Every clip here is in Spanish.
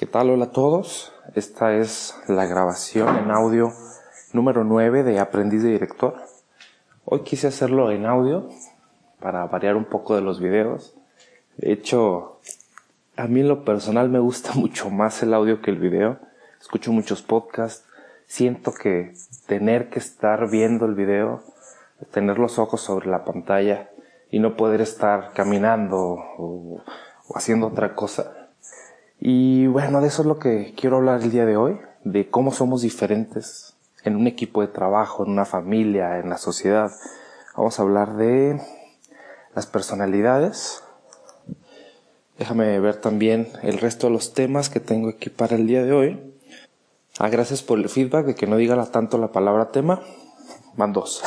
¿Qué tal? Hola a todos. Esta es la grabación en audio número 9 de Aprendiz de Director. Hoy quise hacerlo en audio para variar un poco de los videos. De hecho, a mí en lo personal me gusta mucho más el audio que el video. Escucho muchos podcasts. Siento que tener que estar viendo el video, tener los ojos sobre la pantalla y no poder estar caminando o, o haciendo otra cosa, y bueno, de eso es lo que quiero hablar el día de hoy, de cómo somos diferentes en un equipo de trabajo, en una familia, en la sociedad. Vamos a hablar de las personalidades. Déjame ver también el resto de los temas que tengo aquí para el día de hoy. Ah, gracias por el feedback de que no diga tanto la palabra tema. Van dos.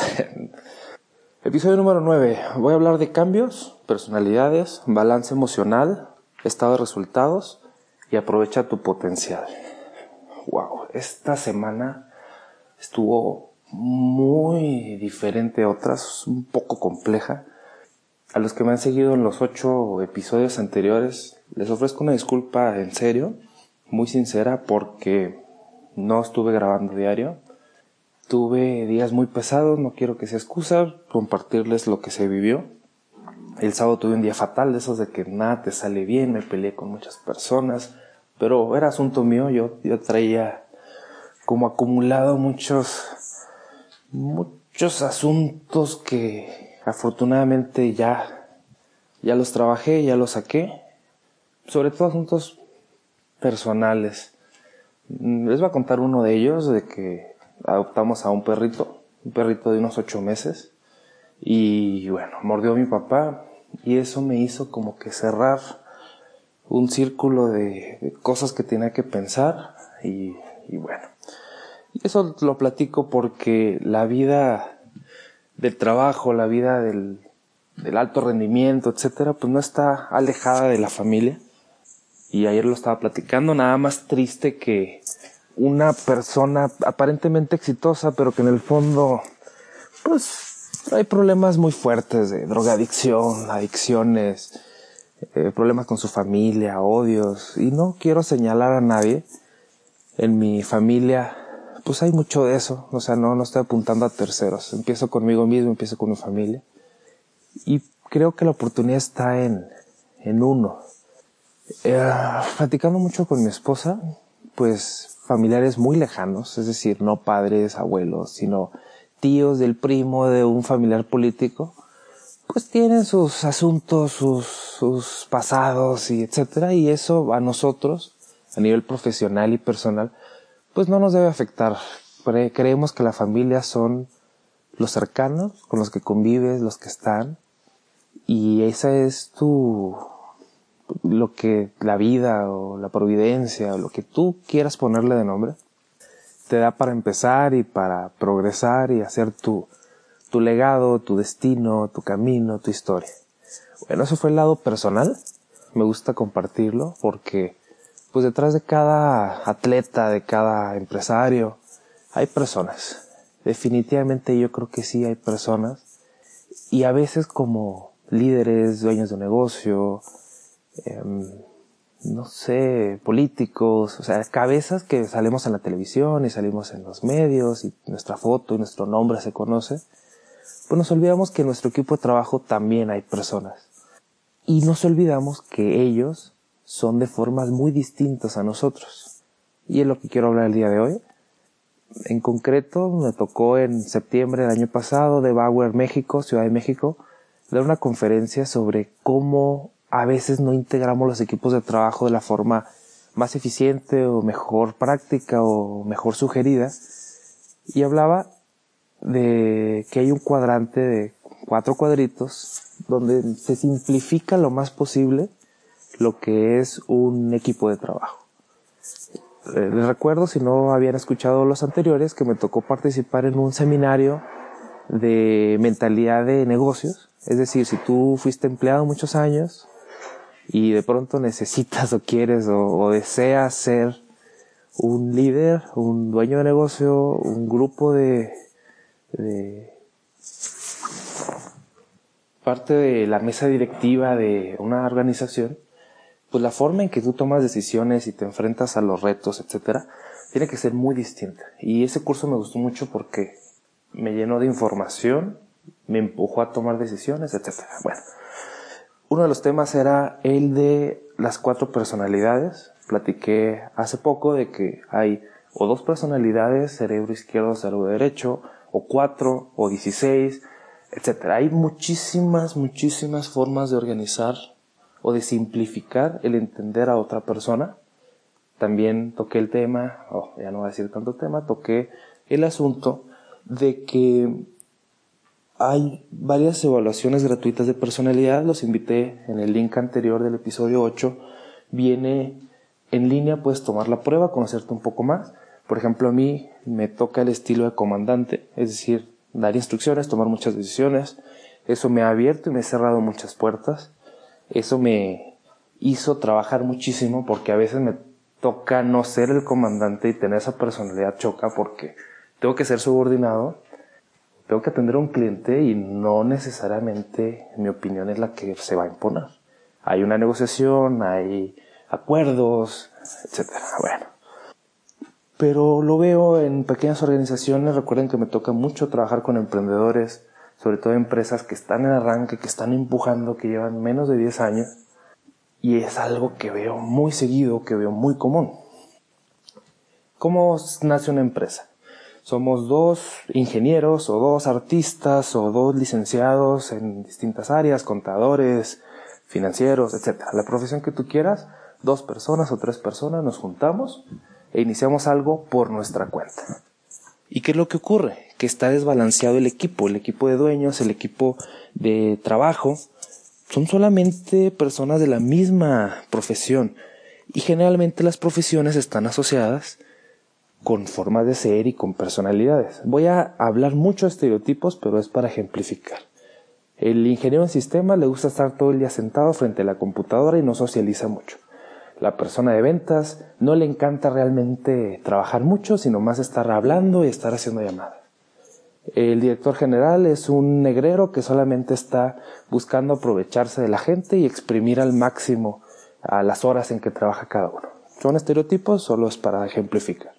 Episodio número 9. Voy a hablar de cambios, personalidades, balance emocional, estado de resultados y aprovecha tu potencial. Wow, esta semana estuvo muy diferente a otras, un poco compleja. A los que me han seguido en los ocho episodios anteriores, les ofrezco una disculpa en serio, muy sincera, porque no estuve grabando diario. Tuve días muy pesados, no quiero que sea excusa, compartirles lo que se vivió. El sábado tuve un día fatal, de esos de que nada te sale bien, me peleé con muchas personas, pero era asunto mío, yo, yo traía como acumulado muchos, muchos asuntos que afortunadamente ya, ya los trabajé, ya los saqué, sobre todo asuntos personales. Les voy a contar uno de ellos, de que adoptamos a un perrito, un perrito de unos ocho meses, y bueno, mordió a mi papá, y eso me hizo como que cerrar un círculo de, cosas que tenía que pensar y, bueno. Y eso lo platico porque la vida del trabajo, la vida del, del alto rendimiento, etcétera, pues no está alejada de la familia. Y ayer lo estaba platicando, nada más triste que una persona aparentemente exitosa, pero que en el fondo, pues, hay problemas muy fuertes de drogadicción, adicciones, eh, problemas con su familia, odios, y no quiero señalar a nadie. En mi familia, pues hay mucho de eso, o sea, no, no estoy apuntando a terceros, empiezo conmigo mismo, empiezo con mi familia. Y creo que la oportunidad está en, en uno. Eh, platicando mucho con mi esposa, pues familiares muy lejanos, es decir, no padres, abuelos, sino tíos del primo de un familiar político, pues tienen sus asuntos, sus, sus pasados y etcétera, y eso a nosotros, a nivel profesional y personal, pues no nos debe afectar. Creemos que la familia son los cercanos, con los que convives, los que están, y esa es tu, lo que la vida o la providencia o lo que tú quieras ponerle de nombre, te da para empezar y para progresar y hacer tu, tu legado, tu destino, tu camino, tu historia. Bueno, eso fue el lado personal. Me gusta compartirlo porque pues detrás de cada atleta, de cada empresario, hay personas. Definitivamente yo creo que sí hay personas. Y a veces como líderes, dueños de negocio, em, no sé, políticos, o sea, cabezas que salimos en la televisión y salimos en los medios y nuestra foto y nuestro nombre se conoce pues nos olvidamos que en nuestro equipo de trabajo también hay personas. Y nos olvidamos que ellos son de formas muy distintas a nosotros. Y es lo que quiero hablar el día de hoy. En concreto, me tocó en septiembre del año pasado de Bauer, México, Ciudad de México, dar una conferencia sobre cómo a veces no integramos los equipos de trabajo de la forma más eficiente o mejor práctica o mejor sugerida. Y hablaba de que hay un cuadrante de cuatro cuadritos donde se simplifica lo más posible lo que es un equipo de trabajo. Eh, les recuerdo, si no habían escuchado los anteriores, que me tocó participar en un seminario de mentalidad de negocios. Es decir, si tú fuiste empleado muchos años y de pronto necesitas o quieres o, o deseas ser un líder, un dueño de negocio, un grupo de de parte de la mesa directiva de una organización, pues la forma en que tú tomas decisiones y te enfrentas a los retos, etcétera, tiene que ser muy distinta. Y ese curso me gustó mucho porque me llenó de información, me empujó a tomar decisiones, etcétera. Bueno, uno de los temas era el de las cuatro personalidades. Platiqué hace poco de que hay o dos personalidades, cerebro izquierdo, cerebro derecho, o cuatro, o dieciséis, etcétera. Hay muchísimas, muchísimas formas de organizar o de simplificar el entender a otra persona. También toqué el tema, oh, ya no voy a decir tanto tema, toqué el asunto de que hay varias evaluaciones gratuitas de personalidad, los invité en el link anterior del episodio 8, viene en línea, puedes tomar la prueba, conocerte un poco más. Por ejemplo, a mí me toca el estilo de comandante, es decir, dar instrucciones, tomar muchas decisiones. Eso me ha abierto y me ha cerrado muchas puertas. Eso me hizo trabajar muchísimo porque a veces me toca no ser el comandante y tener esa personalidad choca porque tengo que ser subordinado, tengo que atender a un cliente y no necesariamente mi opinión es la que se va a imponer. Hay una negociación, hay acuerdos, etcétera. Bueno, pero lo veo en pequeñas organizaciones. Recuerden que me toca mucho trabajar con emprendedores, sobre todo empresas que están en arranque, que están empujando, que llevan menos de 10 años. Y es algo que veo muy seguido, que veo muy común. ¿Cómo nace una empresa? Somos dos ingenieros o dos artistas o dos licenciados en distintas áreas, contadores, financieros, etc. La profesión que tú quieras, dos personas o tres personas nos juntamos e iniciamos algo por nuestra cuenta. ¿Y qué es lo que ocurre? Que está desbalanceado el equipo, el equipo de dueños, el equipo de trabajo, son solamente personas de la misma profesión y generalmente las profesiones están asociadas con formas de ser y con personalidades. Voy a hablar mucho de estereotipos, pero es para ejemplificar. El ingeniero en sistemas le gusta estar todo el día sentado frente a la computadora y no socializa mucho la persona de ventas no le encanta realmente trabajar mucho, sino más estar hablando y estar haciendo llamadas. El director general es un negrero que solamente está buscando aprovecharse de la gente y exprimir al máximo a las horas en que trabaja cada uno. Son estereotipos, solo es para ejemplificar.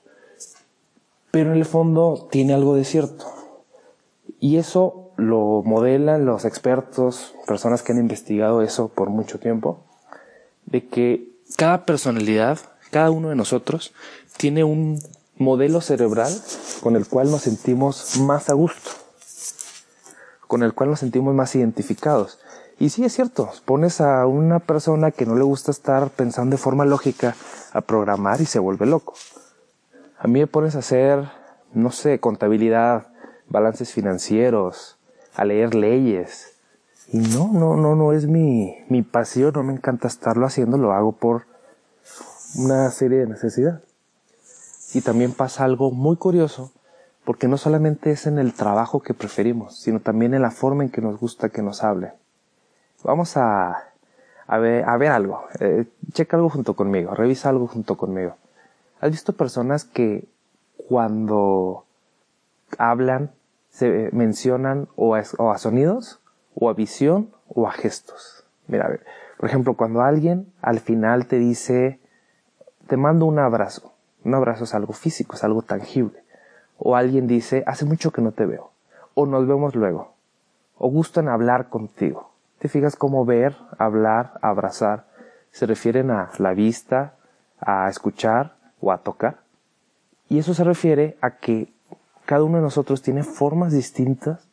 Pero en el fondo tiene algo de cierto. Y eso lo modelan los expertos, personas que han investigado eso por mucho tiempo, de que cada personalidad, cada uno de nosotros, tiene un modelo cerebral con el cual nos sentimos más a gusto, con el cual nos sentimos más identificados. Y sí es cierto, pones a una persona que no le gusta estar pensando de forma lógica a programar y se vuelve loco. A mí me pones a hacer, no sé, contabilidad, balances financieros, a leer leyes, y no, no, no, no es mi, mi pasión, no me encanta estarlo haciendo, lo hago por una serie de necesidades. Y también pasa algo muy curioso, porque no solamente es en el trabajo que preferimos, sino también en la forma en que nos gusta que nos hablen. Vamos a, a, ver, a ver algo, eh, checa algo junto conmigo, revisa algo junto conmigo. ¿Has visto personas que cuando hablan se mencionan o o a sonidos o a visión o a gestos. Mira, a ver, por ejemplo, cuando alguien al final te dice, te mando un abrazo. Un abrazo es algo físico, es algo tangible. O alguien dice, hace mucho que no te veo. O nos vemos luego. O gustan hablar contigo. ¿Te fijas cómo ver, hablar, abrazar se refieren a la vista, a escuchar o a tocar? Y eso se refiere a que cada uno de nosotros tiene formas distintas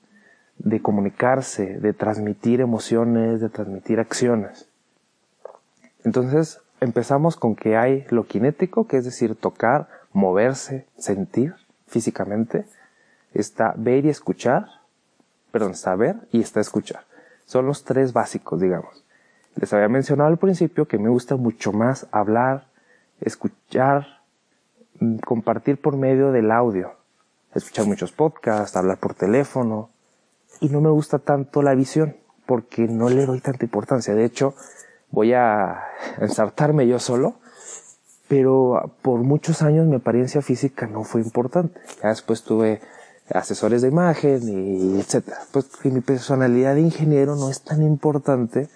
de comunicarse, de transmitir emociones, de transmitir acciones. Entonces empezamos con que hay lo kinético, que es decir, tocar, moverse, sentir físicamente. Está ver y escuchar, perdón, está ver y está escuchar. Son los tres básicos, digamos. Les había mencionado al principio que me gusta mucho más hablar, escuchar, mm, compartir por medio del audio. Escuchar muchos podcasts, hablar por teléfono, y no me gusta tanto la visión porque no le doy tanta importancia. De hecho, voy a ensartarme yo solo, pero por muchos años mi apariencia física no fue importante. Ya después tuve asesores de imagen y etcétera. Pues mi personalidad de ingeniero no es tan importante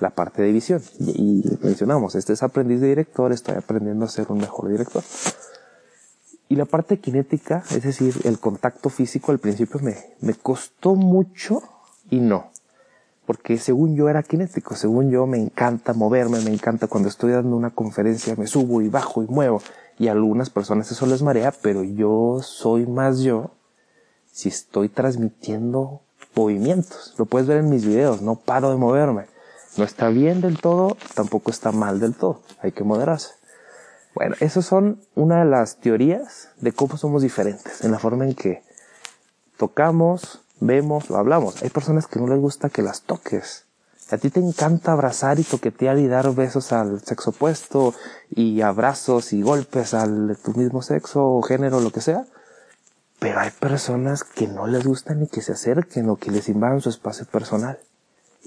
la parte de visión. Y, mencionamos, este es aprendiz de director, estoy aprendiendo a ser un mejor director. Y la parte cinética, es decir, el contacto físico al principio me, me costó mucho y no. Porque según yo era kinético, según yo me encanta moverme, me encanta cuando estoy dando una conferencia, me subo y bajo y muevo. Y a algunas personas eso les marea, pero yo soy más yo si estoy transmitiendo movimientos. Lo puedes ver en mis videos, no paro de moverme. No está bien del todo, tampoco está mal del todo. Hay que moderarse. Bueno, esas son una de las teorías de cómo somos diferentes, en la forma en que tocamos, vemos o hablamos. Hay personas que no les gusta que las toques. A ti te encanta abrazar y toquetear y dar besos al sexo opuesto y abrazos y golpes al tu mismo sexo o género, lo que sea. Pero hay personas que no les gusta ni que se acerquen o que les invadan su espacio personal.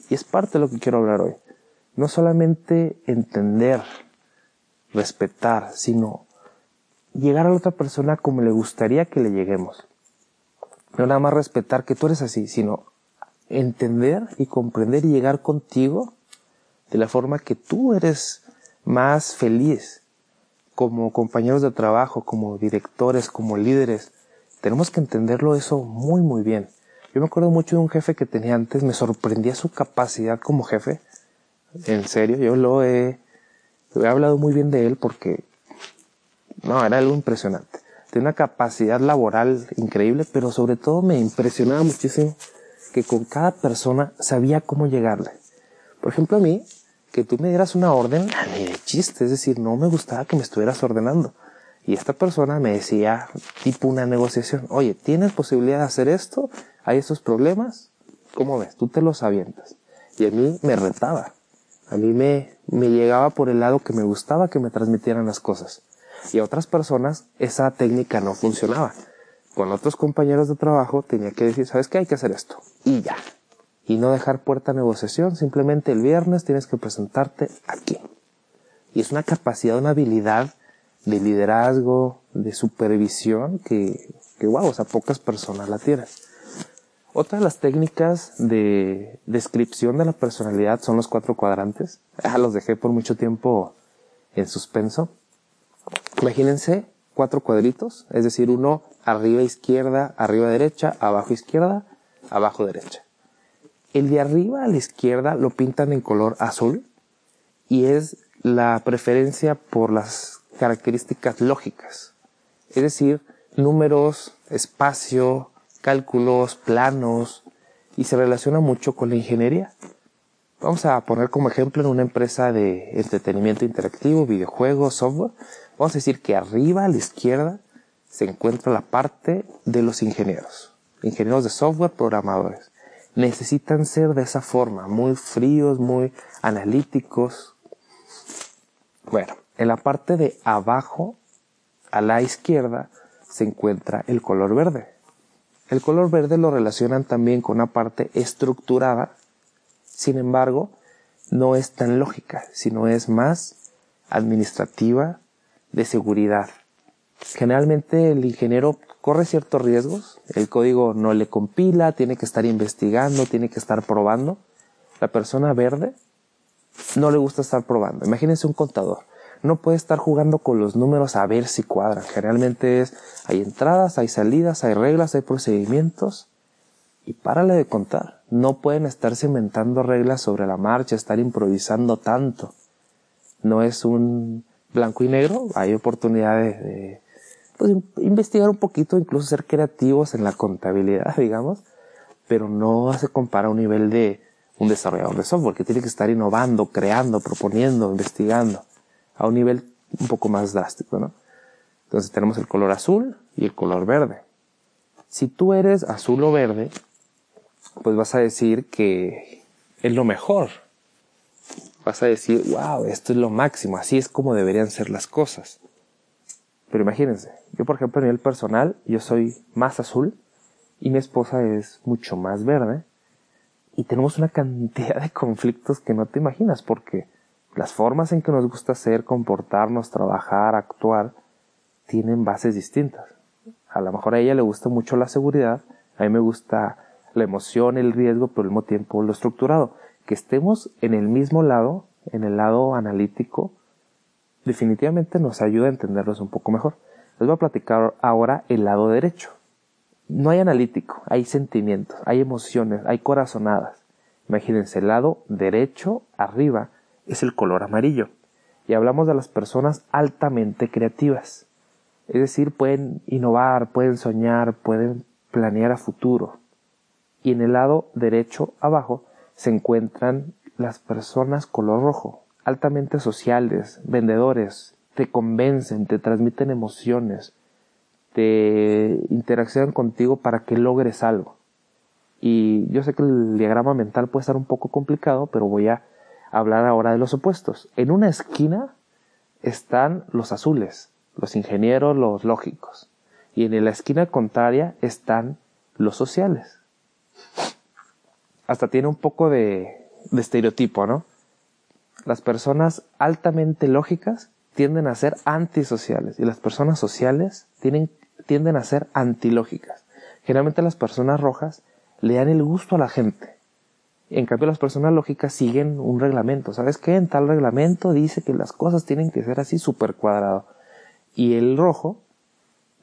Y es parte de lo que quiero hablar hoy. No solamente entender, respetar, sino llegar a la otra persona como le gustaría que le lleguemos. No nada más respetar que tú eres así, sino entender y comprender y llegar contigo de la forma que tú eres más feliz como compañeros de trabajo, como directores, como líderes. Tenemos que entenderlo eso muy muy bien. Yo me acuerdo mucho de un jefe que tenía antes, me sorprendía su capacidad como jefe. En serio, yo lo he, he hablado muy bien de él porque, no, era algo impresionante. Tiene una capacidad laboral increíble, pero sobre todo me impresionaba muchísimo que con cada persona sabía cómo llegarle. Por ejemplo, a mí, que tú me dieras una orden, ni de chiste, es decir, no me gustaba que me estuvieras ordenando. Y esta persona me decía, tipo una negociación, oye, ¿tienes posibilidad de hacer esto? ¿Hay esos problemas? ¿Cómo ves? Tú te los avientas. Y a mí me retaba. A mí me, me llegaba por el lado que me gustaba que me transmitieran las cosas. Y a otras personas esa técnica no funcionaba. Con otros compañeros de trabajo tenía que decir, ¿sabes qué? Hay que hacer esto. Y ya. Y no dejar puerta a negociación. Simplemente el viernes tienes que presentarte aquí. Y es una capacidad, una habilidad de liderazgo, de supervisión que, que wow, o sea, pocas personas la tienen. Otra de las técnicas de descripción de la personalidad son los cuatro cuadrantes. Ah, los dejé por mucho tiempo en suspenso. Imagínense cuatro cuadritos, es decir, uno arriba izquierda, arriba derecha, abajo izquierda, abajo derecha. El de arriba a la izquierda lo pintan en color azul y es la preferencia por las características lógicas, es decir, números, espacio, cálculos, planos, y se relaciona mucho con la ingeniería. Vamos a poner como ejemplo en una empresa de entretenimiento interactivo, videojuegos, software. Vamos a decir que arriba a la izquierda se encuentra la parte de los ingenieros. Ingenieros de software, programadores. Necesitan ser de esa forma, muy fríos, muy analíticos. Bueno, en la parte de abajo, a la izquierda, se encuentra el color verde. El color verde lo relacionan también con una parte estructurada, sin embargo, no es tan lógica, sino es más administrativa, de seguridad. Generalmente el ingeniero corre ciertos riesgos, el código no le compila, tiene que estar investigando, tiene que estar probando. La persona verde no le gusta estar probando. Imagínense un contador no puede estar jugando con los números a ver si cuadran. Generalmente es, hay entradas, hay salidas, hay reglas, hay procedimientos. Y párale de contar. No pueden estarse inventando reglas sobre la marcha, estar improvisando tanto. No es un blanco y negro. Hay oportunidades de, pues, investigar un poquito, incluso ser creativos en la contabilidad, digamos. Pero no se compara a un nivel de un desarrollador de software que tiene que estar innovando, creando, proponiendo, investigando a un nivel un poco más drástico, ¿no? Entonces tenemos el color azul y el color verde. Si tú eres azul o verde, pues vas a decir que es lo mejor. Vas a decir, wow, esto es lo máximo, así es como deberían ser las cosas. Pero imagínense, yo por ejemplo a nivel personal, yo soy más azul y mi esposa es mucho más verde. Y tenemos una cantidad de conflictos que no te imaginas porque las formas en que nos gusta ser, comportarnos, trabajar, actuar, tienen bases distintas. A lo mejor a ella le gusta mucho la seguridad, a mí me gusta la emoción, el riesgo, pero al mismo tiempo lo estructurado. que estemos en el mismo lado, en el lado analítico, definitivamente nos ayuda a entenderlos un poco mejor. Les voy a platicar ahora el lado derecho. No hay analítico, hay sentimientos, hay emociones, hay corazonadas. Imagínense, el lado derecho, arriba, es el color amarillo. Y hablamos de las personas altamente creativas. Es decir, pueden innovar, pueden soñar, pueden planear a futuro. Y en el lado derecho abajo se encuentran las personas color rojo, altamente sociales, vendedores, te convencen, te transmiten emociones, te interaccionan contigo para que logres algo. Y yo sé que el diagrama mental puede estar un poco complicado, pero voy a hablar ahora de los opuestos. En una esquina están los azules, los ingenieros, los lógicos. Y en la esquina contraria están los sociales. Hasta tiene un poco de, estereotipo, ¿no? Las personas altamente lógicas tienden a ser antisociales y las personas sociales tienden a ser antilógicas. Generalmente las personas rojas le dan el gusto a la gente. En cambio las personas lógicas siguen un reglamento. ¿Sabes qué? En tal reglamento dice que las cosas tienen que ser así súper cuadrado. Y el rojo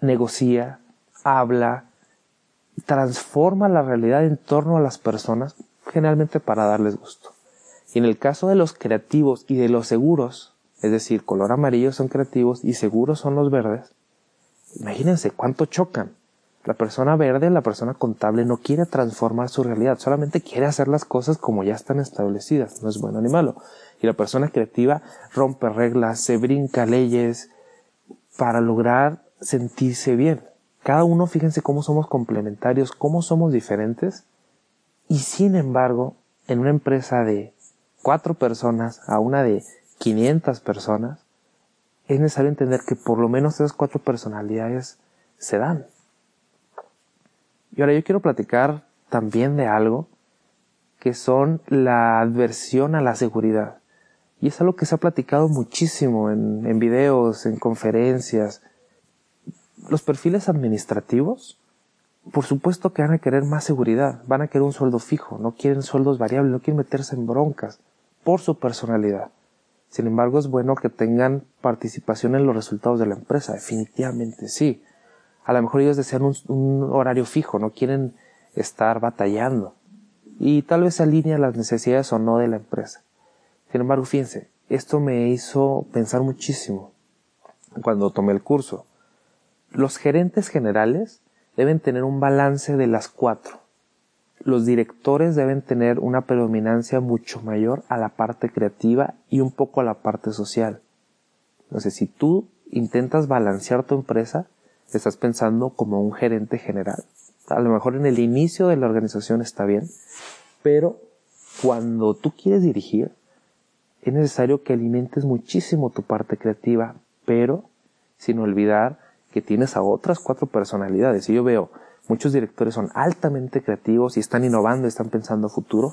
negocia, habla, transforma la realidad en torno a las personas, generalmente para darles gusto. Y en el caso de los creativos y de los seguros, es decir, color amarillo son creativos y seguros son los verdes, imagínense cuánto chocan. La persona verde, la persona contable, no quiere transformar su realidad, solamente quiere hacer las cosas como ya están establecidas, no es bueno ni malo. Y la persona creativa rompe reglas, se brinca leyes para lograr sentirse bien. Cada uno, fíjense cómo somos complementarios, cómo somos diferentes. Y sin embargo, en una empresa de cuatro personas a una de 500 personas, es necesario entender que por lo menos esas cuatro personalidades se dan. Y ahora yo quiero platicar también de algo que son la adversión a la seguridad. Y es algo que se ha platicado muchísimo en, en videos, en conferencias. Los perfiles administrativos, por supuesto que van a querer más seguridad, van a querer un sueldo fijo, no quieren sueldos variables, no quieren meterse en broncas por su personalidad. Sin embargo, es bueno que tengan participación en los resultados de la empresa, definitivamente sí. A lo mejor ellos desean un, horario fijo, no quieren estar batallando. Y tal vez se alinea las necesidades o no de la empresa. Sin embargo, fíjense, esto me hizo pensar muchísimo cuando tomé el curso. Los gerentes generales deben tener un balance de las cuatro. Los directores deben tener una predominancia mucho mayor a la parte creativa y un poco a la parte social. Entonces, si tú intentas balancear tu empresa, estás pensando como un gerente general. A lo mejor en el inicio de la organización está bien, pero cuando tú quieres dirigir, es necesario que alimentes muchísimo tu parte creativa, pero sin olvidar que tienes a otras cuatro personalidades. Y yo veo, muchos directores son altamente creativos y están innovando, están pensando futuro,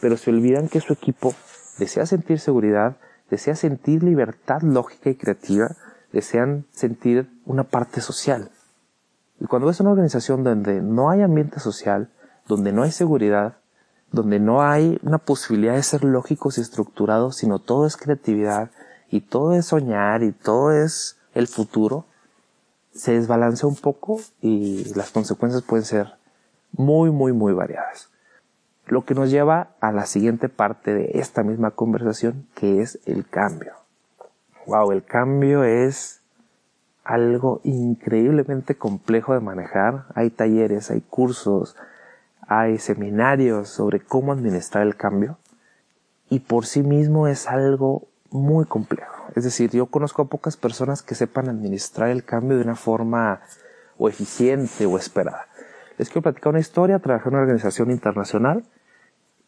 pero se olvidan que su equipo desea sentir seguridad, desea sentir libertad lógica y creativa, desean sentir una parte social. Y cuando ves una organización donde no hay ambiente social, donde no hay seguridad, donde no hay una posibilidad de ser lógicos y estructurados, sino todo es creatividad y todo es soñar y todo es el futuro, se desbalancea un poco y las consecuencias pueden ser muy, muy, muy variadas. Lo que nos lleva a la siguiente parte de esta misma conversación, que es el cambio wow, el cambio es algo increíblemente complejo de manejar. Hay talleres, hay cursos, hay seminarios sobre cómo administrar el cambio y por sí mismo es algo muy complejo. Es decir, yo conozco a pocas personas que sepan administrar el cambio de una forma o eficiente o esperada. Les quiero platicar una historia. Trabajé en una organización internacional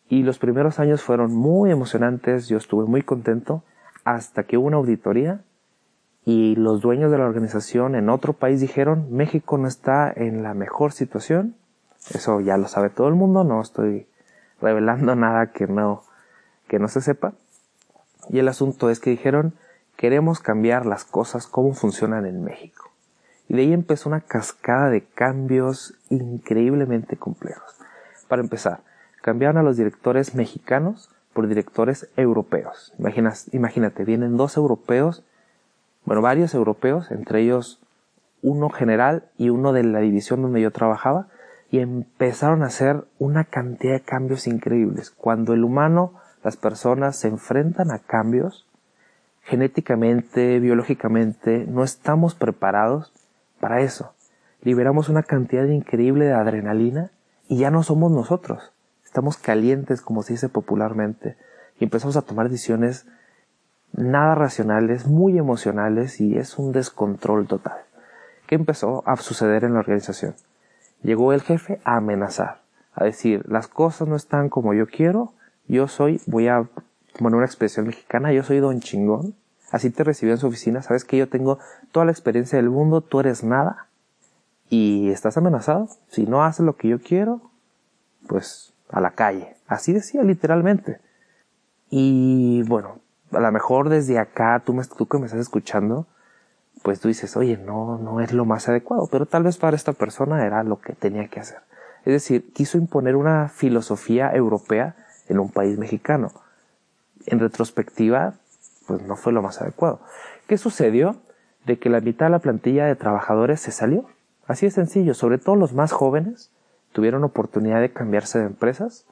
y los primeros años fueron muy emocionantes. Yo estuve muy contento hasta que hubo una auditoría y los dueños de la organización en otro país dijeron México no está en la mejor situación. Eso ya lo sabe todo el mundo, no estoy revelando nada que no, que no se sepa. Y el asunto es que dijeron queremos cambiar las cosas como funcionan en México. Y de ahí empezó una cascada de cambios increíblemente complejos. Para empezar, Cambiaron a los directores mexicanos por directores europeos. imagínate, vienen dos europeos, bueno, varios europeos, entre ellos uno general y uno de la división donde yo trabajaba, y empezaron a hacer una cantidad de cambios increíbles. Cuando el humano, las personas se enfrentan a cambios, genéticamente, biológicamente, no estamos preparados para eso. Liberamos una cantidad increíble de adrenalina y ya no somos nosotros. Estamos calientes, como se dice popularmente, y empezamos a tomar decisiones nada racionales, muy emocionales y es un descontrol total. ¿Qué empezó a suceder en la organización? Llegó el jefe a amenazar, a decir, las cosas no están como yo quiero, yo soy, voy a poner una expresión mexicana, yo soy don chingón, así te recibió en su oficina, sabes que yo tengo toda la experiencia del mundo, tú eres nada, y estás amenazado, si no haces lo que yo quiero, pues a la calle, así decía literalmente. Y bueno, a lo mejor desde acá, tú, me, que me estás escuchando, pues tú dices, oye, no, no es lo más adecuado, pero tal vez para esta persona era lo que tenía que hacer. Es decir, quiso imponer una filosofía europea en un país mexicano. En retrospectiva, pues no fue lo más adecuado. ¿Qué sucedió? De que la mitad de la plantilla de trabajadores se salió. Así de sencillo, sobre todo los más jóvenes tuvieron oportunidad de cambiarse de empresas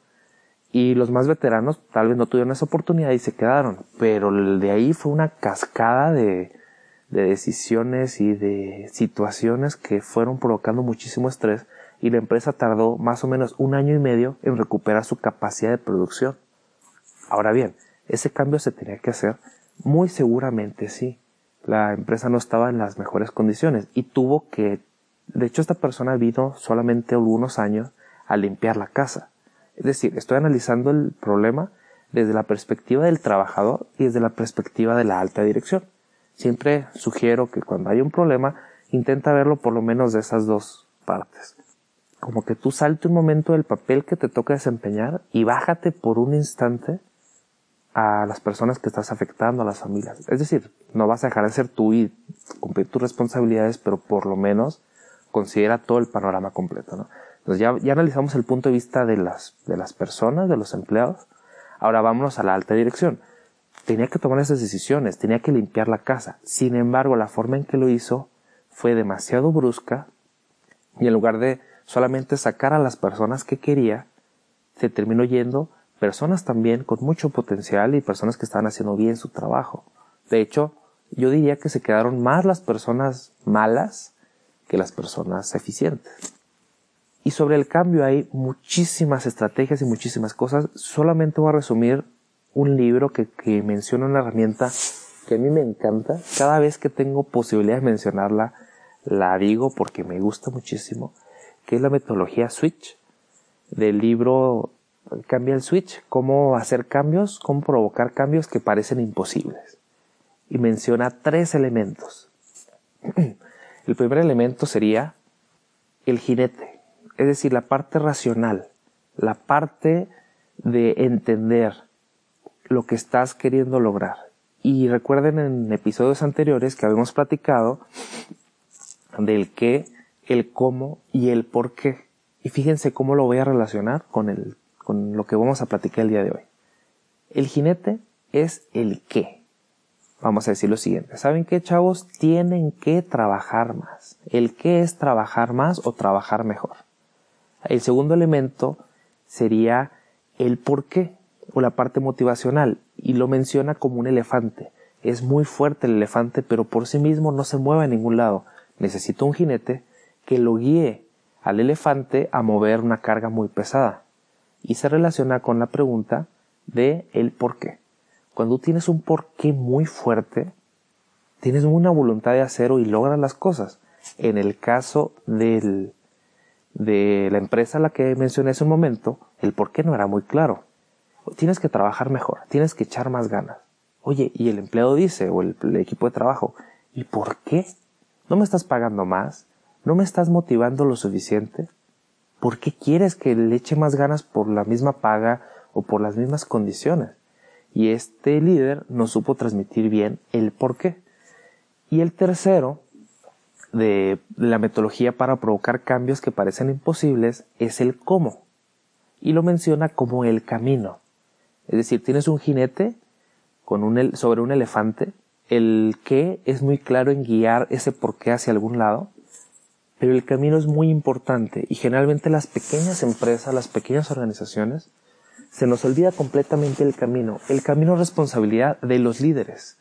y los más veteranos tal vez no tuvieron esa oportunidad y se quedaron. Pero de ahí fue una cascada de, de decisiones y de situaciones que fueron provocando muchísimo estrés y la empresa tardó más o menos un año y medio en recuperar su capacidad de producción. Ahora bien, ese cambio se tenía que hacer muy seguramente sí. La empresa no estaba en las mejores condiciones y tuvo que, de hecho esta persona vino solamente algunos años a limpiar la casa. Es decir, estoy analizando el problema desde la perspectiva del trabajador y desde la perspectiva de la alta dirección. Siempre sugiero que cuando hay un problema, intenta verlo por lo menos de esas dos partes. Como que tú salte un momento del papel que te toca desempeñar y bájate por un instante a las personas que estás afectando, a las familias. Es decir, no vas a dejar de ser tú y cumplir tus responsabilidades, pero por lo menos considera todo el panorama completo, ¿no? Entonces ya, ya analizamos el punto de vista de las, de las personas, de los empleados. Ahora vámonos a la alta dirección tenía que tomar esas decisiones, tenía que limpiar la casa. Sin embargo, la forma en que lo hizo fue demasiado brusca y en lugar de solamente sacar a las personas que quería, se terminó yendo personas también con mucho potencial y personas que estaban haciendo bien su trabajo. De hecho, yo diría que se quedaron más las personas malas que las personas eficientes. Y sobre el cambio hay muchísimas estrategias y muchísimas cosas. Solamente voy a resumir un libro que, menciona una herramienta que a mí me encanta. Cada vez que tengo posibilidad de mencionarla, la digo porque me gusta muchísimo, que es la metodología Switch del libro Cambia el Switch, cómo hacer cambios, cómo provocar cambios que parecen imposibles. Y menciona tres elementos. El primer elemento sería el jinete, es decir, la parte racional, la parte de entender, lo que estás queriendo lograr. Y recuerden en episodios anteriores que habíamos platicado del qué, el cómo y el por qué. Y fíjense cómo lo voy a relacionar con, el, con lo que vamos a platicar el día de hoy. El jinete es el qué. Vamos a decir lo siguiente. ¿Saben qué, chavos? Tienen que trabajar más. El qué es trabajar más o trabajar mejor. El segundo elemento sería el por qué o la parte motivacional y lo menciona como un elefante. Es muy fuerte el elefante, pero por sí mismo no se mueve a ningún lado. Necesita un jinete que lo guíe al elefante a mover una carga muy pesada. Y se relaciona con la pregunta de el por qué. Cuando tienes un por qué muy fuerte, tienes una voluntad de hacerlo y logras las cosas. En el caso del, de la empresa a la que mencioné hace un momento, el por qué no era muy claro tienes que trabajar mejor, tienes que echar más ganas. Oye, y el empleado dice, o el, equipo de trabajo, ¿y por qué? ¿No me estás pagando más? ¿No me estás motivando lo suficiente? ¿Por qué quieres que le eche más ganas por la misma paga o por las mismas condiciones? Y este líder no supo transmitir bien el por qué. Y el tercero, de la metodología para provocar cambios que parecen imposibles, es el cómo. y lo menciona como el camino. Es decir, tienes un jinete con un, sobre un elefante, el qué es muy claro en guiar ese por qué hacia algún lado, pero el camino es muy importante y generalmente las pequeñas empresas, las pequeñas organizaciones, se nos olvida completamente el camino. El camino es responsabilidad de los líderes,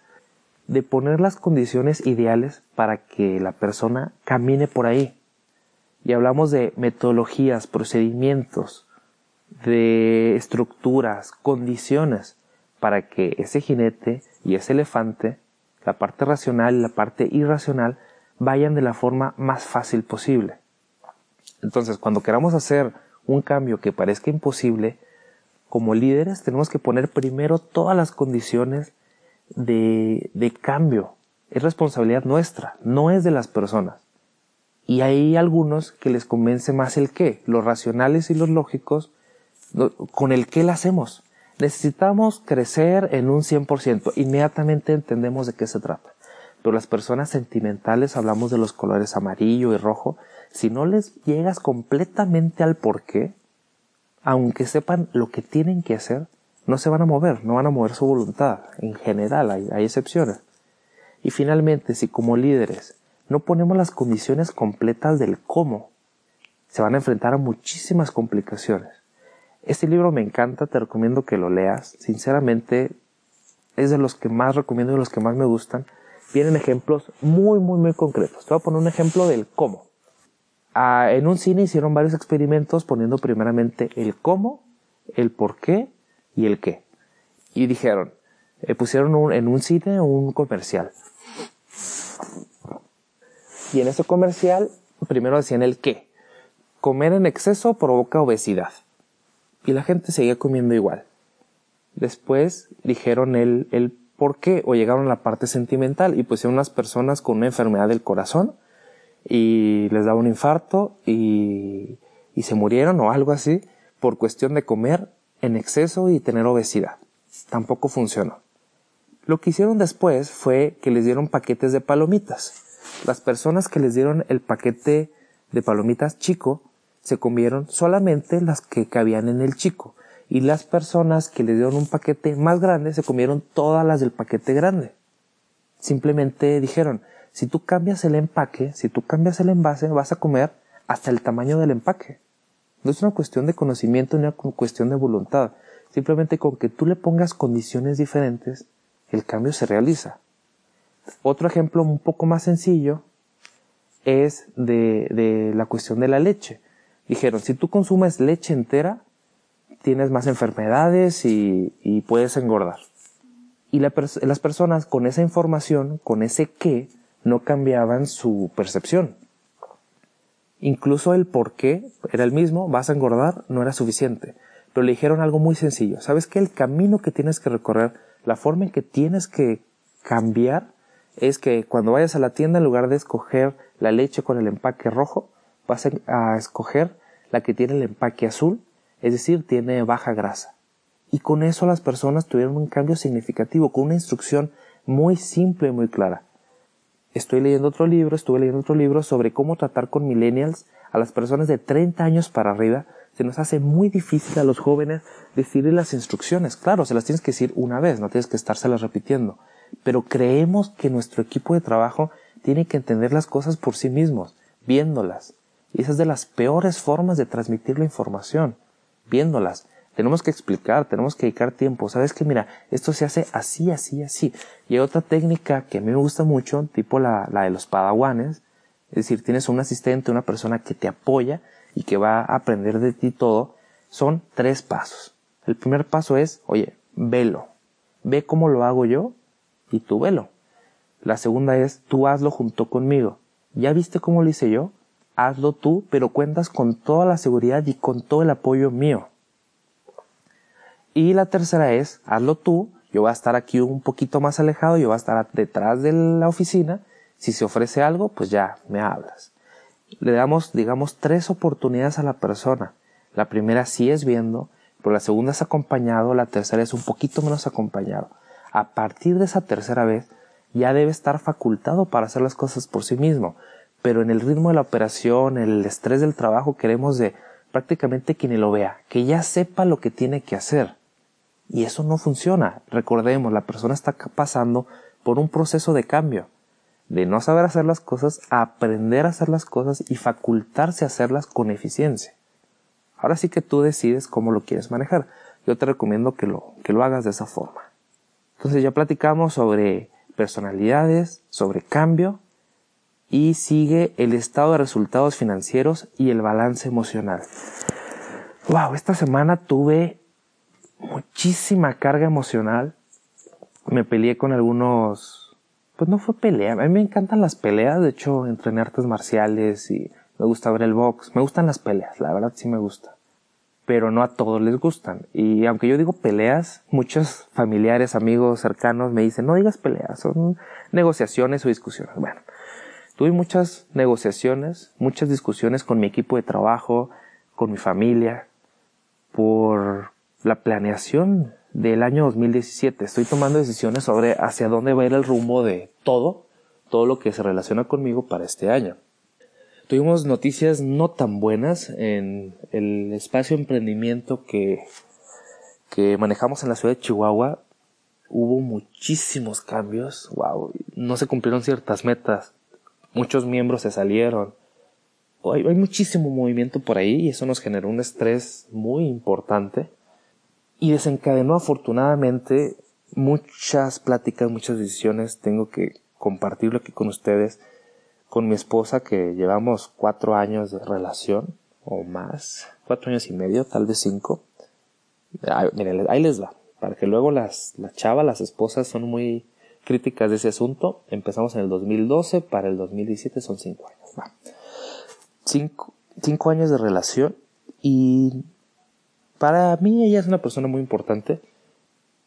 de poner las condiciones ideales para que la persona camine por ahí. Y hablamos de metodologías, procedimientos, de estructuras, condiciones, para que ese jinete y ese elefante, la parte racional y la parte irracional, vayan de la forma más fácil posible. Entonces, cuando queramos hacer un cambio que parezca imposible, como líderes tenemos que poner primero todas las condiciones de, de cambio. Es responsabilidad nuestra, no es de las personas. Y hay algunos que les convence más el qué, los racionales y los lógicos, con el qué lo hacemos. Necesitamos crecer en un 100%. Inmediatamente entendemos de qué se trata pero las personas sentimentales hablamos de los colores amarillo y rojo, si no les llegas completamente al porqué, aunque sepan lo que tienen que hacer, no se van a mover, no van a mover su voluntad. En general hay, excepciones. Y finalmente, si como líderes no ponemos las condiciones completas del cómo, se van a enfrentar a muchísimas complicaciones. Este libro me encanta, te recomiendo que lo leas. Sinceramente, es de los que más recomiendo y de los que más me gustan vienen ejemplos muy, muy, muy concretos. Te voy a poner un ejemplo del cómo. En un cine hicieron varios experimentos poniendo primeramente el cómo, el por qué y el qué. Y dijeron, eh, pusieron en un cine un comercial. Y en ese comercial primero decían el qué. Comer en exceso provoca obesidad. Y la gente seguía comiendo igual. Después dijeron el, el ¿Por qué? O llegaron a la parte sentimental y pusieron unas personas con una enfermedad del corazón y les daba un infarto y, y se murieron o algo así por cuestión de comer en exceso y tener obesidad. Tampoco funcionó. Lo que hicieron después fue que les dieron paquetes de palomitas. Las personas que les dieron el paquete de palomitas chico se comieron solamente las que cabían en el chico y las personas que le dieron un paquete más grande se comieron todas las del paquete grande. Simplemente dijeron, si tú cambias el empaque, si tú cambias el envase, vas a comer hasta el tamaño del empaque. No es una cuestión de conocimiento ni una cuestión de voluntad. Simplemente con que tú le pongas condiciones diferentes, el cambio se realiza. Otro ejemplo un poco más sencillo es de, de la cuestión de la leche. Dijeron, si tú consumes leche entera, tienes más enfermedades y, puedes engordar. Y las personas con esa información, con ese qué, no cambiaban su percepción. Incluso el por qué era el mismo, vas a engordar, no era suficiente. Pero le dijeron algo muy sencillo. ¿Sabes que El camino que tienes que recorrer, la forma en que tienes que cambiar, es que cuando vayas a la tienda, en lugar de escoger la leche con el empaque rojo, vas a escoger la que tiene el empaque azul es decir, tiene baja grasa. Y con eso las personas tuvieron un cambio significativo, con una instrucción muy simple y muy clara. Estoy leyendo otro libro, estuve leyendo otro libro sobre cómo tratar con millennials a las personas de 30 años para arriba. Se nos hace muy difícil a los jóvenes decirle las instrucciones. Claro, se las tienes que decir una vez, no tienes que estárselas repitiendo. Pero creemos que nuestro equipo de trabajo tiene que entender las cosas por sí mismos, viéndolas. Y esa es de las peores formas de transmitir la información viéndolas. Tenemos que explicar, tenemos que dedicar tiempo. Sabes que mira, esto se hace así, así, así. Y hay otra técnica que a mí me gusta mucho, tipo la, la de los padawanes. Es decir, tienes un asistente, una persona que te apoya y que va a aprender de ti todo. Son tres pasos. El primer paso es, oye, velo. Ve cómo lo hago yo y tú velo. La segunda es, tú hazlo junto conmigo. ¿Ya viste cómo lo hice yo? hazlo tú, pero cuentas con toda la seguridad y con todo el apoyo mío. Y la tercera es, hazlo tú, yo voy a estar aquí un poquito más alejado, yo voy a estar detrás de la oficina, si se ofrece algo, pues ya me hablas. Le damos, digamos, tres oportunidades a la persona. La primera sí es viendo, pero la segunda es acompañado, la tercera es un poquito menos acompañado. A partir de esa tercera vez, ya debe estar facultado para hacer las cosas por sí mismo pero en el ritmo de la operación, el estrés del trabajo, queremos de prácticamente quien lo vea, que ya sepa lo que tiene que hacer. Y eso no funciona. Recordemos, la persona está pasando por un proceso de cambio, de no saber hacer las cosas a aprender a hacer las cosas y facultarse a hacerlas con eficiencia. Ahora sí que tú decides cómo lo quieres manejar. Yo te recomiendo que lo, que lo hagas de esa forma. Entonces ya platicamos sobre personalidades, sobre cambio y sigue el estado de resultados financieros y el balance emocional. Wow, esta semana tuve muchísima carga emocional. Me peleé con algunos, pues no fue pelea, a mí me encantan las peleas, de hecho entrené artes marciales y me gusta ver el box, me gustan las peleas, la verdad sí me gusta. Pero no a todos les gustan. Y aunque yo digo peleas, muchos familiares, amigos cercanos me dicen, no digas peleas, son negociaciones o discusiones. Bueno, tuve muchas negociaciones, muchas discusiones con mi equipo de trabajo, con mi familia, por la planeación del año 2017. Estoy tomando decisiones sobre hacia dónde va a ir el rumbo de todo, todo lo que se relaciona conmigo para este año. Tuvimos noticias no tan buenas en el espacio emprendimiento que, que manejamos en la ciudad de Chihuahua. Hubo muchísimos cambios, wow, no se cumplieron ciertas metas, muchos miembros se salieron, hay, hay muchísimo movimiento por ahí y eso nos generó un estrés muy importante y desencadenó afortunadamente muchas pláticas, muchas decisiones. Tengo que compartirlo aquí con ustedes, con mi esposa que llevamos cuatro años de relación o más, cuatro años y medio, tal vez cinco. miren, ahí les va, para que luego las, las chavas, las esposas son muy críticas de ese asunto. Empezamos en el 2012, para el 2017 son cinco años. Va. Cinco, cinco años de relación y para mí ella es una persona muy importante.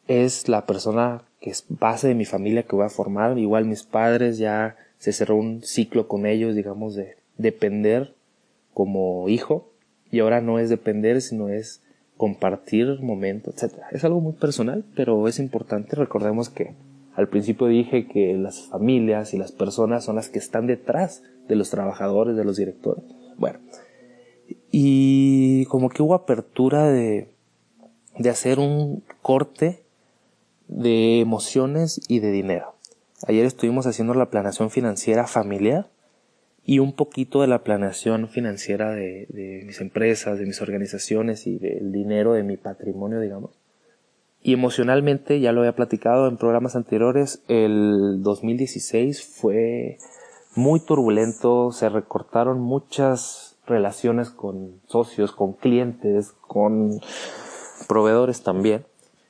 Es la persona que es base de mi familia que voy a formar. Igual mis padres ya se cerró un ciclo con ellos, digamos, de depender como hijo. Y ahora no es depender, sino es compartir momentos, etc. Es algo muy personal, pero es importante. Recordemos que al principio dije que las familias y las personas son las que están detrás de los trabajadores, de los directores. Bueno, y como que hubo apertura de, de hacer un corte de emociones y de dinero. Ayer estuvimos haciendo la planeación financiera familiar y un poquito de la planeación financiera de, de mis empresas, de mis organizaciones y del dinero de mi patrimonio, digamos. Y emocionalmente, ya lo había platicado en programas anteriores, el 2016 fue muy turbulento, se recortaron muchas relaciones con socios, con clientes, con proveedores también.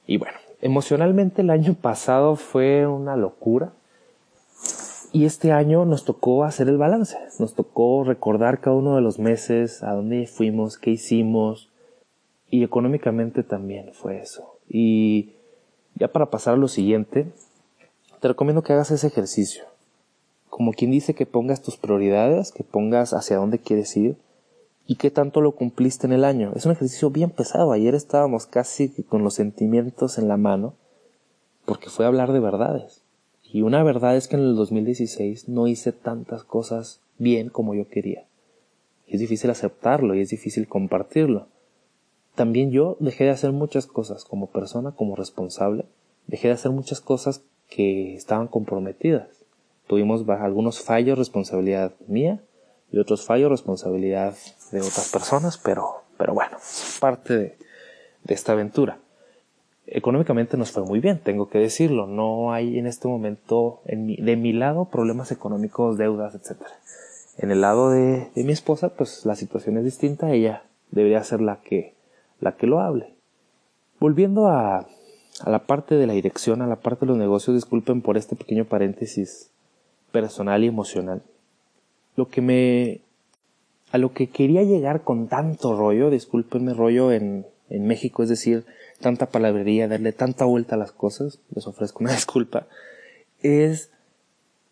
Y bueno, emocionalmente el año pasado fue una locura. Y este año nos tocó hacer el balance, nos tocó recordar cada uno de los meses, a dónde fuimos, qué hicimos. Y económicamente también fue eso. Y ya para pasar a lo siguiente, te recomiendo que hagas ese ejercicio. Como quien dice que pongas tus prioridades, que pongas hacia dónde quieres ir y qué tanto lo cumpliste en el año. Es un ejercicio bien pesado. Ayer estábamos casi con los sentimientos en la mano porque fue hablar de verdades. Y una verdad es que en el 2016 no hice tantas cosas bien como yo quería. Y es difícil aceptarlo y es difícil compartirlo. También yo dejé de hacer muchas cosas como persona, como responsable. Dejé de hacer muchas cosas que estaban comprometidas. Tuvimos algunos fallos, responsabilidad mía, y otros fallos, responsabilidad de otras personas, pero, pero bueno, parte de, esta aventura. Económicamente nos fue muy bien, tengo que decirlo. No hay en este momento en mi, de mi lado problemas económicos, deudas, etc. En el lado de, de mi esposa, pues la situación es distinta. Ella debería ser la que, la que lo hable. Volviendo a, a la parte de la dirección, a la parte de los negocios, disculpen por este pequeño paréntesis personal y emocional lo que me a lo que quería llegar con tanto rollo, discúlpenme rollo en, México, es decir, tanta palabrería, darle tanta vuelta a las cosas, les ofrezco una disculpa, es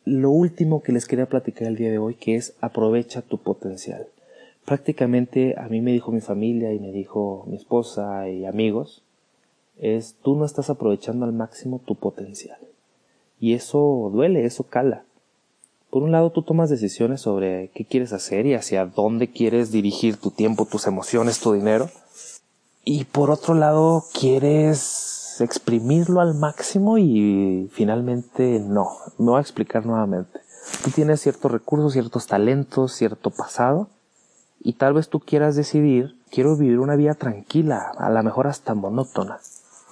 lo último que les quería platicar el día de hoy, que es aprovecha tu potencial. Prácticamente a mí me dijo mi familia y me dijo mi esposa y amigos, es tú no estás aprovechando al máximo tu potencial. Y eso duele, eso cala Por un lado, tú tomas decisiones sobre qué quieres hacer y hacia dónde quieres dirigir tu tiempo, tus emociones, tu dinero. Y por otro lado, quieres exprimirlo al máximo y finalmente no. Me voy a explicar nuevamente. Tú tienes ciertos recursos, ciertos talentos, cierto pasado y tal vez tú quieras decidir, quiero vivir una vida tranquila, a lo mejor hasta monótona.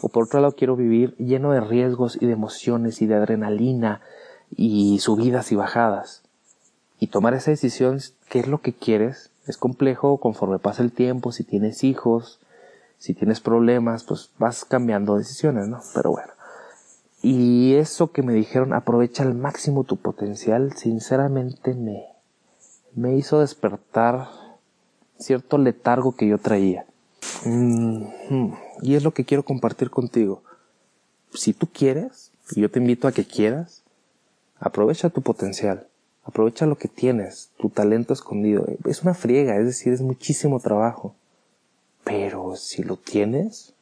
O por otro lado, quiero vivir lleno de riesgos y de emociones y de adrenalina y subidas y bajadas. Y tomar esa decisión, qué es lo que quieres, es complejo conforme pasa el tiempo, si tienes hijos, si tienes problemas, pues vas cambiando decisiones, ¿no? Pero bueno. Y eso que me dijeron, aprovecha al máximo tu potencial, sinceramente me, me hizo despertar cierto letargo que yo traía. Mm, y es lo que quiero compartir contigo. Si tú quieres, y yo te invito a que quieras, aprovecha tu potencial, aprovecha lo que tienes, tu talento escondido. Es una friega, es decir, es muchísimo trabajo. Pero si lo tienes,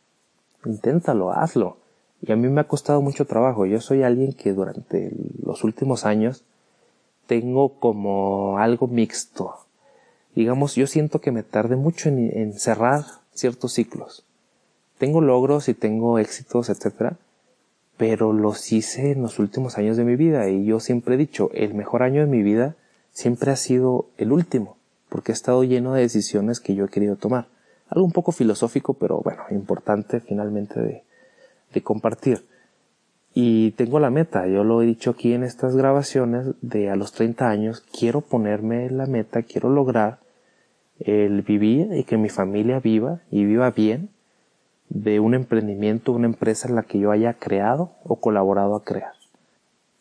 inténtalo, hazlo. Y a mí me ha costado mucho trabajo. Yo soy alguien que durante los últimos años tengo como algo mixto. Digamos, yo siento que me tardé mucho en, cerrar ciertos ciclos. Tengo logros y tengo éxitos, etcétera, pero los hice en los últimos años de mi vida y yo siempre he dicho, el mejor año de mi vida siempre ha sido el último, porque he estado lleno de decisiones que yo he querido tomar algo un poco filosófico, pero bueno, importante finalmente de, de compartir. Y tengo la meta, yo lo he dicho aquí en estas grabaciones, de a los 30 años quiero ponerme la meta, quiero lograr el vivir y que mi familia viva y viva bien de un emprendimiento, una empresa en la que yo haya creado o colaborado a crear.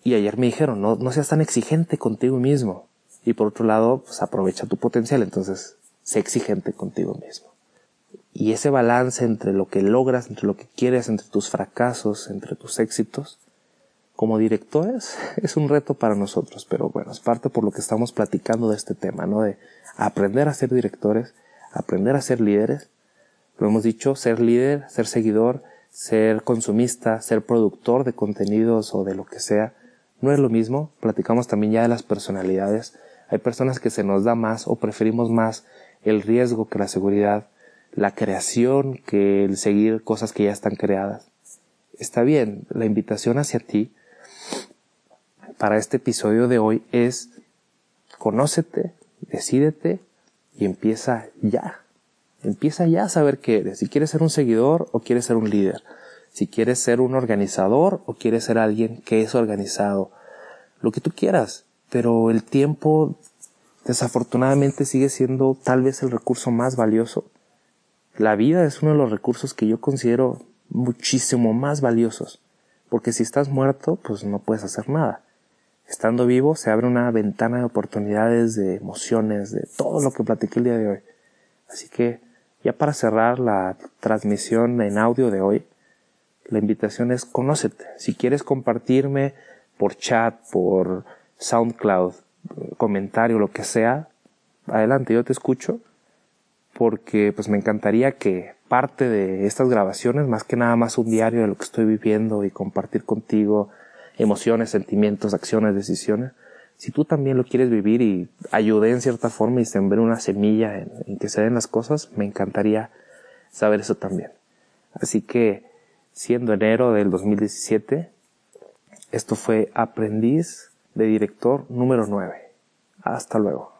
Y ayer me dijeron, no, no seas tan exigente contigo mismo. Y por otro lado, pues aprovecha tu potencial, entonces sé exigente contigo mismo. Y ese balance entre lo que logras, entre lo que quieres, entre tus fracasos, entre tus éxitos, como directores, es un reto para nosotros, pero bueno, es parte por lo que estamos platicando de este tema, ¿no? De aprender a ser directores, aprender a ser líderes. Lo hemos dicho, ser líder, ser seguidor, ser consumista, ser productor de contenidos o de lo que sea, no es lo mismo. Platicamos también ya de las personalidades. Hay personas que se nos da más o preferimos más el riesgo que la seguridad la creación que el seguir cosas que ya están creadas. Está bien, la invitación hacia ti para este episodio de hoy es conócete, decídete y empieza ya. Empieza ya a saber qué eres. Si quieres ser un seguidor o quieres ser un líder. Si quieres ser un organizador o quieres ser alguien que es organizado. Lo que tú quieras. Pero el tiempo desafortunadamente sigue siendo tal vez el recurso más valioso la vida es uno de los recursos que yo considero muchísimo más valiosos, porque si estás muerto, pues no puedes hacer nada. Estando vivo se abre una ventana de oportunidades, de emociones, de todo lo que platiqué el día de hoy. Así que, ya para cerrar la transmisión en audio de hoy, la invitación es conócete. Si quieres compartirme por chat, por SoundCloud, comentario, lo que sea, adelante, yo te escucho porque pues me encantaría que parte de estas grabaciones, más que nada más un diario de lo que estoy viviendo y compartir contigo emociones, sentimientos, acciones, decisiones, si tú también lo quieres vivir y ayudé en cierta forma y sembrar una semilla en, en, que se den las cosas, me encantaría saber eso también. Así que, siendo enero del 2017, esto fue Aprendiz de Director número 9. Hasta luego.